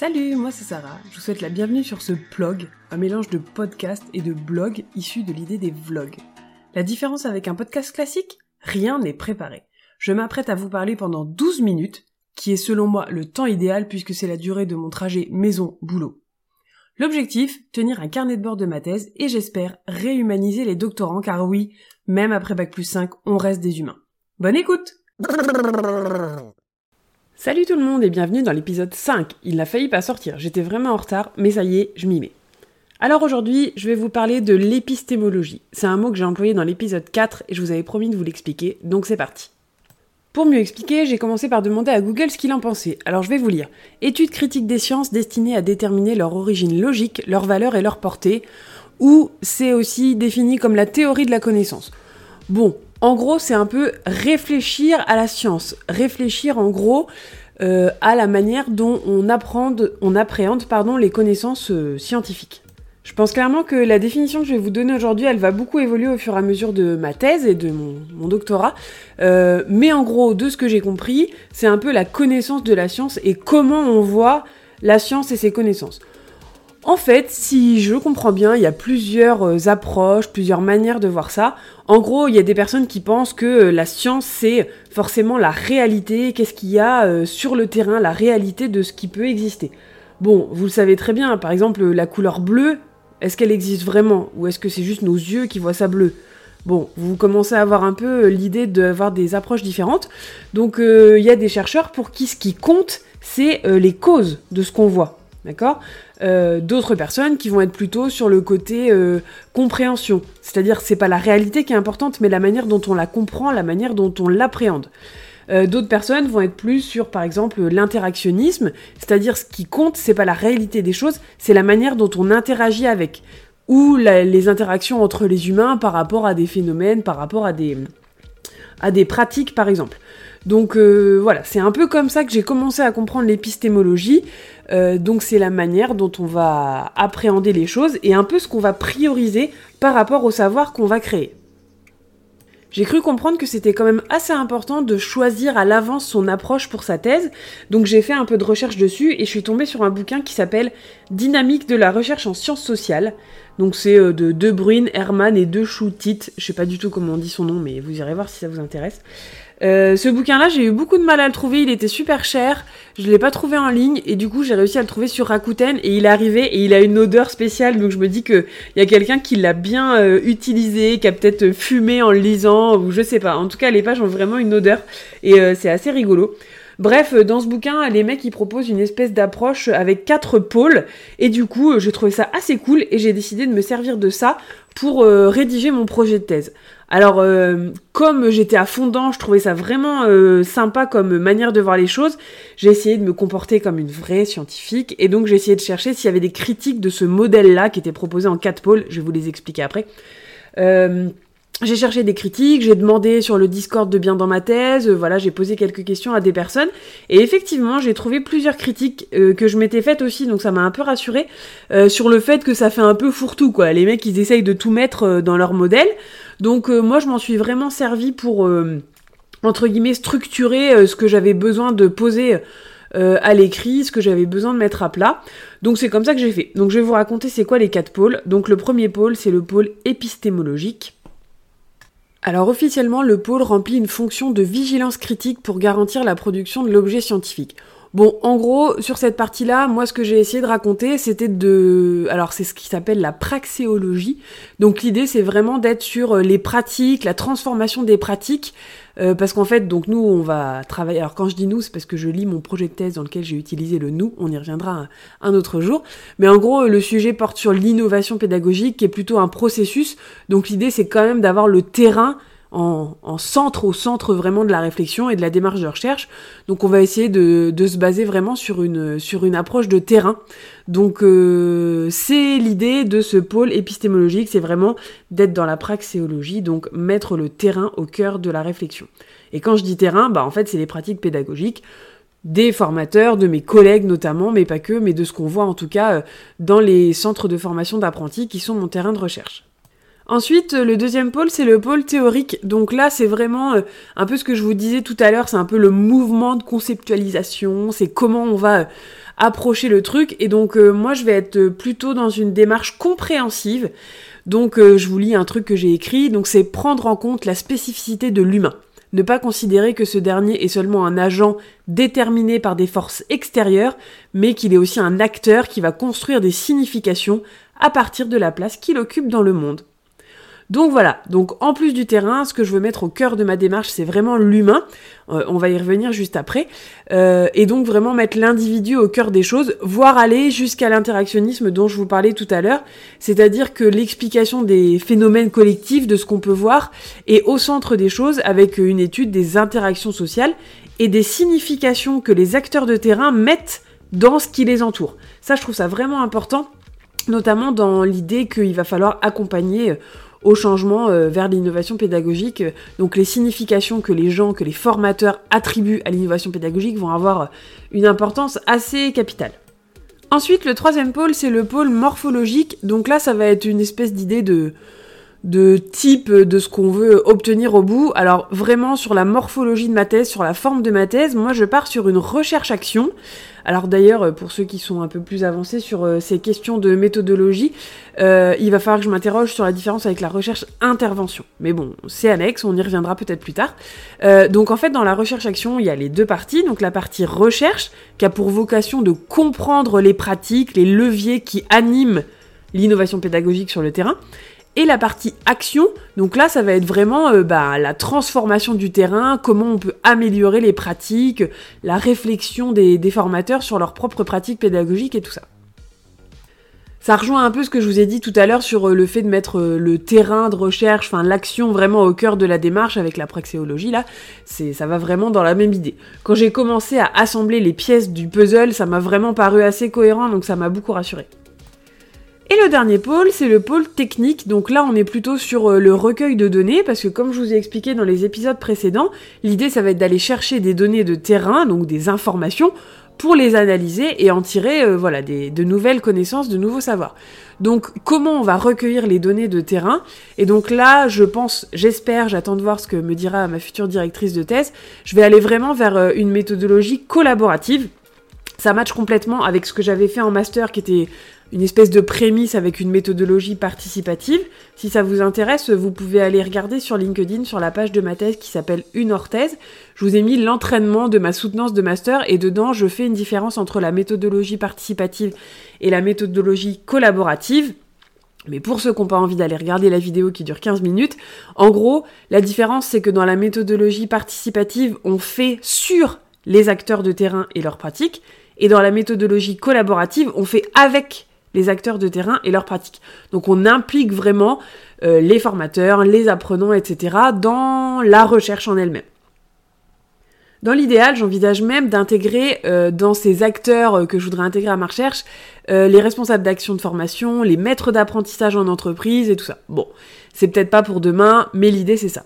Salut, moi c'est Sarah. Je vous souhaite la bienvenue sur ce blog, un mélange de podcast et de blog issu de l'idée des vlogs. La différence avec un podcast classique? Rien n'est préparé. Je m'apprête à vous parler pendant 12 minutes, qui est selon moi le temps idéal puisque c'est la durée de mon trajet maison-boulot. L'objectif, tenir un carnet de bord de ma thèse et j'espère réhumaniser les doctorants car oui, même après Bac plus 5, on reste des humains. Bonne écoute Salut tout le monde et bienvenue dans l'épisode 5. Il n'a failli pas sortir, j'étais vraiment en retard, mais ça y est, je m'y mets. Alors aujourd'hui, je vais vous parler de l'épistémologie. C'est un mot que j'ai employé dans l'épisode 4 et je vous avais promis de vous l'expliquer, donc c'est parti. Pour mieux expliquer, j'ai commencé par demander à Google ce qu'il en pensait. Alors je vais vous lire. Études critiques des sciences destinées à déterminer leur origine logique, leur valeur et leur portée, ou c'est aussi défini comme la théorie de la connaissance. Bon, en gros, c'est un peu réfléchir à la science, réfléchir en gros euh, à la manière dont on, on appréhende pardon, les connaissances euh, scientifiques. Je pense clairement que la définition que je vais vous donner aujourd'hui, elle va beaucoup évoluer au fur et à mesure de ma thèse et de mon, doctorat. Euh, mais en gros, de ce que j'ai compris, c'est un peu la connaissance de la science et comment on voit la science et ses connaissances. En fait, si je comprends bien, il y a plusieurs euh, approches, plusieurs manières de voir ça. En gros, il y a des personnes qui pensent que euh, la science, c'est forcément la réalité, qu'est-ce qu'il y a euh, sur le terrain, la réalité de ce qui peut exister. Bon, vous le savez très bien, par exemple, la couleur bleue, est-ce qu'elle existe vraiment? Ou est-ce que c'est juste nos yeux qui voient ça bleu? Bon, vous commencez à avoir un peu l'idée d'avoir des approches différentes. Donc, il y a des chercheurs pour qui ce qui compte, c'est les causes de ce qu'on voit. D'accord euh, D'autres personnes qui vont être plutôt sur le côté euh, compréhension. C'est-à-dire c'est pas la réalité qui est importante, mais la manière dont on la comprend, la manière dont on l'appréhende. Euh, d'autres personnes vont être plus sur, par exemple, l'interactionnisme, c'est-à-dire ce qui compte, c'est pas la réalité des choses, c'est la manière dont on interagit avec, ou les interactions entre les humains par rapport à des phénomènes, par rapport à des, à des pratiques, par exemple. Donc voilà, c'est un peu comme ça que j'ai commencé à comprendre l'épistémologie. Euh, donc c'est la manière dont on va appréhender les choses et un peu ce qu'on va prioriser par rapport au savoir qu'on va créer. J'ai cru comprendre que c'était quand même assez important de choisir à l'avance son approche pour sa thèse, donc j'ai fait un peu de recherche dessus et je suis tombée sur un bouquin qui s'appelle Dynamique de la recherche en sciences sociales. Donc c'est euh, de De Bruyne, Herman et De Schoutit, je sais pas du tout comment on dit son nom mais vous irez voir si ça vous intéresse. Euh, ce bouquin-là, j'ai eu beaucoup de mal à le trouver, il était super cher, je l'ai pas trouvé en ligne, et du coup j'ai réussi à le trouver sur Rakuten, et il est arrivé, et il a une odeur spéciale, donc je me dis qu'il y a quelqu'un qui l'a bien euh, utilisé, qui a peut-être fumé en le lisant, ou je sais pas. En tout cas, les pages ont vraiment une odeur, et euh, c'est assez rigolo. Bref, dans ce bouquin, les mecs ils proposent une espèce d'approche avec quatre pôles et du coup, j'ai trouvé ça assez cool et j'ai décidé de me servir de ça pour rédiger mon projet de thèse. Alors, euh, comme j'étais à fond je trouvais ça vraiment euh, sympa comme manière de voir les choses, j'ai essayé de me comporter comme une vraie scientifique, et donc j'ai essayé de chercher s'il y avait des critiques de ce modèle-là qui était proposé en quatre pôles, je vais vous les expliquer après. Euh, j'ai cherché des critiques, j'ai demandé sur le Discord de bien dans ma thèse, voilà, j'ai posé quelques questions à des personnes, et effectivement, j'ai trouvé plusieurs critiques que je m'étais faites aussi, donc ça m'a un peu rassuré sur le fait que ça fait un peu fourre-tout, quoi. Les mecs, ils essayent de tout mettre dans leur modèle. Donc euh, moi je m'en suis vraiment servi pour euh, entre guillemets structurer euh, ce que j'avais besoin de poser à l'écrit, ce que j'avais besoin de mettre à plat. Donc c'est comme ça que j'ai fait. Donc je vais vous raconter c'est quoi les quatre pôles. Donc le premier pôle c'est le pôle épistémologique. Alors officiellement le pôle remplit une fonction de vigilance critique pour garantir la production de l'objet scientifique. Bon, en gros, sur cette partie-là, moi, ce que j'ai essayé de raconter, c'était de... Alors, c'est ce qui s'appelle la praxéologie. Donc, l'idée, c'est vraiment d'être sur euh, les pratiques, la transformation des pratiques, euh, parce qu'en fait, donc, nous, on va travailler... Alors, quand je dis nous, c'est parce que je lis mon projet de thèse dans lequel j'ai utilisé le nous, on y reviendra un, autre jour. Mais en gros, le sujet porte sur l'innovation pédagogique, qui est plutôt un processus. Donc, l'idée, c'est quand même d'avoir le terrain en, centre, au centre vraiment de la réflexion et de la démarche de recherche. Donc on va essayer de, se baser vraiment sur une, sur une approche de terrain. Donc euh, c'est l'idée de ce pôle épistémologique, c'est vraiment d'être dans la praxéologie, donc mettre le terrain au cœur de la réflexion. Et quand je dis terrain, bah en fait c'est les pratiques pédagogiques des formateurs, de mes collègues notamment, mais pas que, mais de ce qu'on voit en tout cas euh, dans les centres de formation d'apprentis qui sont mon terrain de recherche. Ensuite, le deuxième pôle, c'est le pôle théorique. Donc là, c'est vraiment euh, un peu ce que je vous disais tout à l'heure, c'est un peu le mouvement de conceptualisation, c'est comment on va euh, approcher le truc. Et donc euh, moi, je vais être plutôt dans une démarche compréhensive. Donc je vous lis un truc que j'ai écrit, donc c'est prendre en compte la spécificité de l'humain. Ne pas considérer que ce dernier est seulement un agent déterminé par des forces extérieures, mais qu'il est aussi un acteur qui va construire des significations à partir de la place qu'il occupe dans le monde. Donc voilà, donc en plus du terrain, ce que je veux mettre au cœur de ma démarche, c'est vraiment l'humain. Euh, on va y revenir juste après. Euh, et donc vraiment mettre l'individu au cœur des choses, voire aller jusqu'à l'interactionnisme dont je vous parlais tout à l'heure. C'est-à-dire que l'explication des phénomènes collectifs, de ce qu'on peut voir, est au centre des choses avec une étude des interactions sociales et des significations que les acteurs de terrain mettent dans ce qui les entoure. Ça, je trouve ça vraiment important notamment dans l'idée qu'il va falloir accompagner au changement euh, vers l'innovation pédagogique. Donc les significations que les gens, que les formateurs attribuent à l'innovation pédagogique vont avoir euh, une importance assez capitale. Ensuite, le troisième pôle, c'est le pôle morphologique. Donc là, ça va être une espèce d'idée de, de type de ce qu'on veut obtenir au bout. Alors vraiment sur la morphologie de ma thèse, sur la forme de ma thèse, moi je pars sur une recherche-action. Alors d'ailleurs, pour ceux qui sont un peu plus avancés sur euh, ces questions de méthodologie, euh, il va falloir que je m'interroge sur la différence avec la recherche-intervention. Mais bon, c'est annexe, on y reviendra peut-être plus tard. Euh, donc en fait, dans la recherche-action, il y a les deux parties. Donc la partie recherche, qui a pour vocation de comprendre les pratiques, les leviers qui animent l'innovation pédagogique sur le terrain et la partie action. Donc là, ça va être vraiment euh, bah, la transformation du terrain, comment on peut améliorer les pratiques, la réflexion des, formateurs sur leurs propres pratiques pédagogiques et tout ça. Ça rejoint un peu ce que je vous ai dit tout à l'heure sur euh, le fait de mettre euh, le terrain de recherche, enfin l'action vraiment au cœur de la démarche avec la praxéologie là, ça va vraiment dans la même idée. Quand j'ai commencé à assembler les pièces du puzzle, ça m'a vraiment paru assez cohérent donc ça m'a beaucoup rassuré. Et le dernier pôle, c'est le pôle technique. Donc là, on est plutôt sur euh, le recueil de données, parce que comme je vous ai expliqué dans les épisodes précédents, l'idée, ça va être d'aller chercher des données de terrain, donc des informations, pour les analyser et en tirer euh, voilà, de nouvelles connaissances, de nouveaux savoirs. Donc comment on va recueillir les données de terrain? Et donc là, je pense, j'espère, j'attends de voir ce que me dira ma future directrice de thèse, je vais aller vraiment vers euh, une méthodologie collaborative. Ça match complètement avec ce que j'avais fait en master qui était une espèce de prémisse avec une méthodologie participative. Si ça vous intéresse, vous pouvez aller regarder sur LinkedIn sur la page de ma thèse qui s'appelle Une orthèse. Je vous ai mis l'entraînement de ma soutenance de master et dedans je fais une différence entre la méthodologie participative et la méthodologie collaborative. Mais pour ceux qui n'ont pas envie d'aller regarder la vidéo qui dure 15 minutes, en gros, la différence c'est que dans la méthodologie participative, on fait sur les acteurs de terrain et leurs pratiques, et dans la méthodologie collaborative, on fait avec les acteurs de terrain et leurs pratiques. Donc on implique vraiment euh, les formateurs, les apprenants, etc. dans la recherche en elle-même. Dans l'idéal, j'envisage même d'intégrer euh, dans ces acteurs euh, que je voudrais intégrer à ma recherche les responsables d'action de formation, les maîtres d'apprentissage en entreprise et tout ça. Bon, c'est peut-être pas pour demain, mais l'idée c'est ça.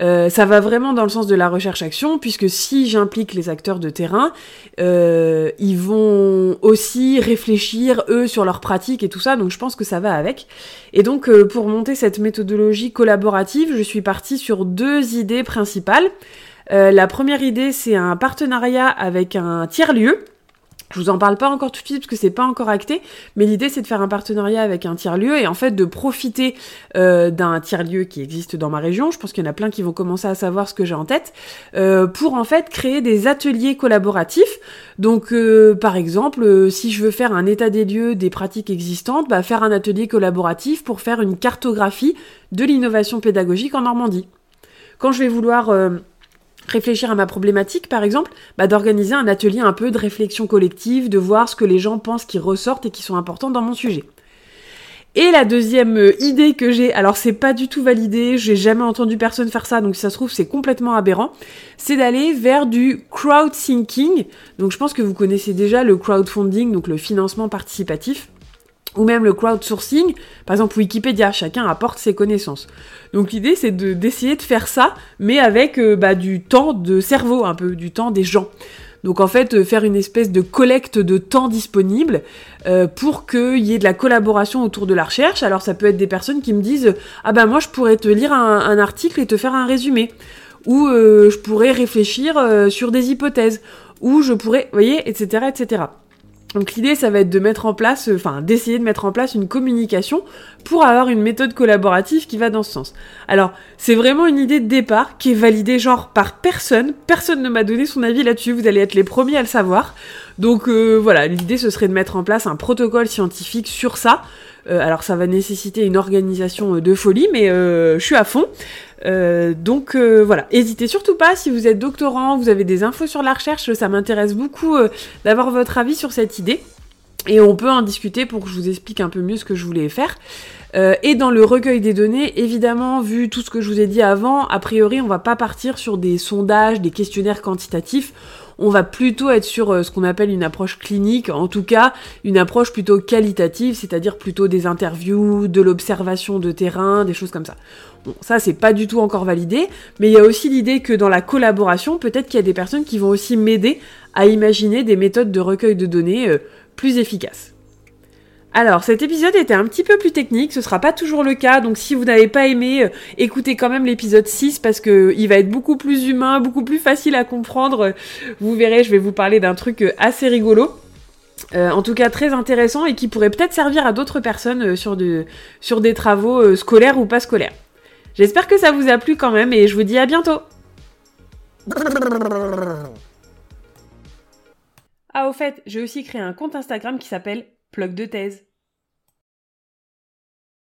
Euh, ça va vraiment dans le sens de la recherche-action, puisque si j'implique les acteurs de terrain, euh, ils vont aussi réfléchir, eux, sur leurs pratiques et tout ça, donc je pense que ça va avec. Et donc, euh, pour monter cette méthodologie collaborative, je suis partie sur deux idées principales. la première idée, c'est un partenariat avec un tiers-lieu, je vous en parle pas encore tout de suite parce que c'est pas encore acté, mais l'idée c'est de faire un partenariat avec un tiers-lieu et en fait de profiter euh, d'un tiers-lieu qui existe dans ma région. Je pense qu'il y en a plein qui vont commencer à savoir ce que j'ai en tête euh, pour en fait créer des ateliers collaboratifs. Donc euh, par exemple, si je veux faire un état des lieux des pratiques existantes, bah, faire un atelier collaboratif pour faire une cartographie de l'innovation pédagogique en Normandie. Quand je vais vouloir réfléchir à ma problématique, par exemple, bah, d'organiser un atelier un peu de réflexion collective, de voir ce que les gens pensent qui ressortent et qui sont importants dans mon sujet. Et la deuxième euh, idée que j'ai, alors c'est pas du tout validé, j'ai jamais entendu personne faire ça, donc ça se trouve c'est complètement aberrant, c'est d'aller vers du crowdthinking. Donc je pense que vous connaissez déjà le crowdfunding, donc le financement participatif ou même le crowdsourcing, par exemple Wikipédia, chacun apporte ses connaissances. Donc l'idée c'est d'essayer de, faire ça, mais avec euh, bah, du temps de cerveau, un peu du temps des gens. Donc en fait, faire une espèce de collecte de temps disponible pour qu'il y ait de la collaboration autour de la recherche. Alors ça peut être des personnes qui me disent ah ben moi je pourrais te lire un, article et te faire un résumé, ou je pourrais réfléchir sur des hypothèses, ou je pourrais, vous voyez, etc., etc. Donc l'idée, ça va être de mettre en place, enfin d'essayer de mettre en place une communication pour avoir une méthode collaborative qui va dans ce sens. Alors c'est vraiment une idée de départ qui est validée genre par personne. Personne ne m'a donné son avis là-dessus. Vous allez être les premiers à le savoir. Donc euh, voilà, l'idée ce serait de mettre en place un protocole scientifique sur ça. Euh, alors ça va nécessiter une organisation de folie, mais euh, je suis à fond. Euh, donc euh, voilà, hésitez surtout pas si vous êtes doctorant, vous avez des infos sur la recherche, ça m'intéresse beaucoup euh, d'avoir votre avis sur cette idée. Et on peut en discuter pour que je vous explique un peu mieux ce que je voulais faire. et dans le recueil des données, évidemment, vu tout ce que je vous ai dit avant, a priori, on va pas partir sur des sondages, des questionnaires quantitatifs. On va plutôt être sur ce qu'on appelle une approche clinique, en tout cas une approche plutôt qualitative, c'est-à-dire plutôt des interviews, de l'observation de terrain, des choses comme ça. Bon, ça c'est pas du tout encore validé, mais il y a aussi l'idée que dans la collaboration, peut-être qu'il y a des personnes qui vont aussi m'aider à imaginer des méthodes de recueil de données euh, plus efficaces. Alors, cet épisode était un petit peu plus technique, ce sera pas toujours le cas, donc si vous n'avez pas aimé, euh, écoutez quand même l'épisode 6 parce que il va être beaucoup plus humain, beaucoup plus facile à comprendre. Vous verrez, je vais vous parler d'un truc euh, assez rigolo. en tout cas très intéressant et qui pourrait peut-être servir à d'autres personnes sur, sur des travaux scolaires ou pas scolaires. J'espère que ça vous a plu quand même et je vous dis à bientôt. Ah au fait, j'ai aussi créé un compte Instagram qui s'appelle Plug de thèse.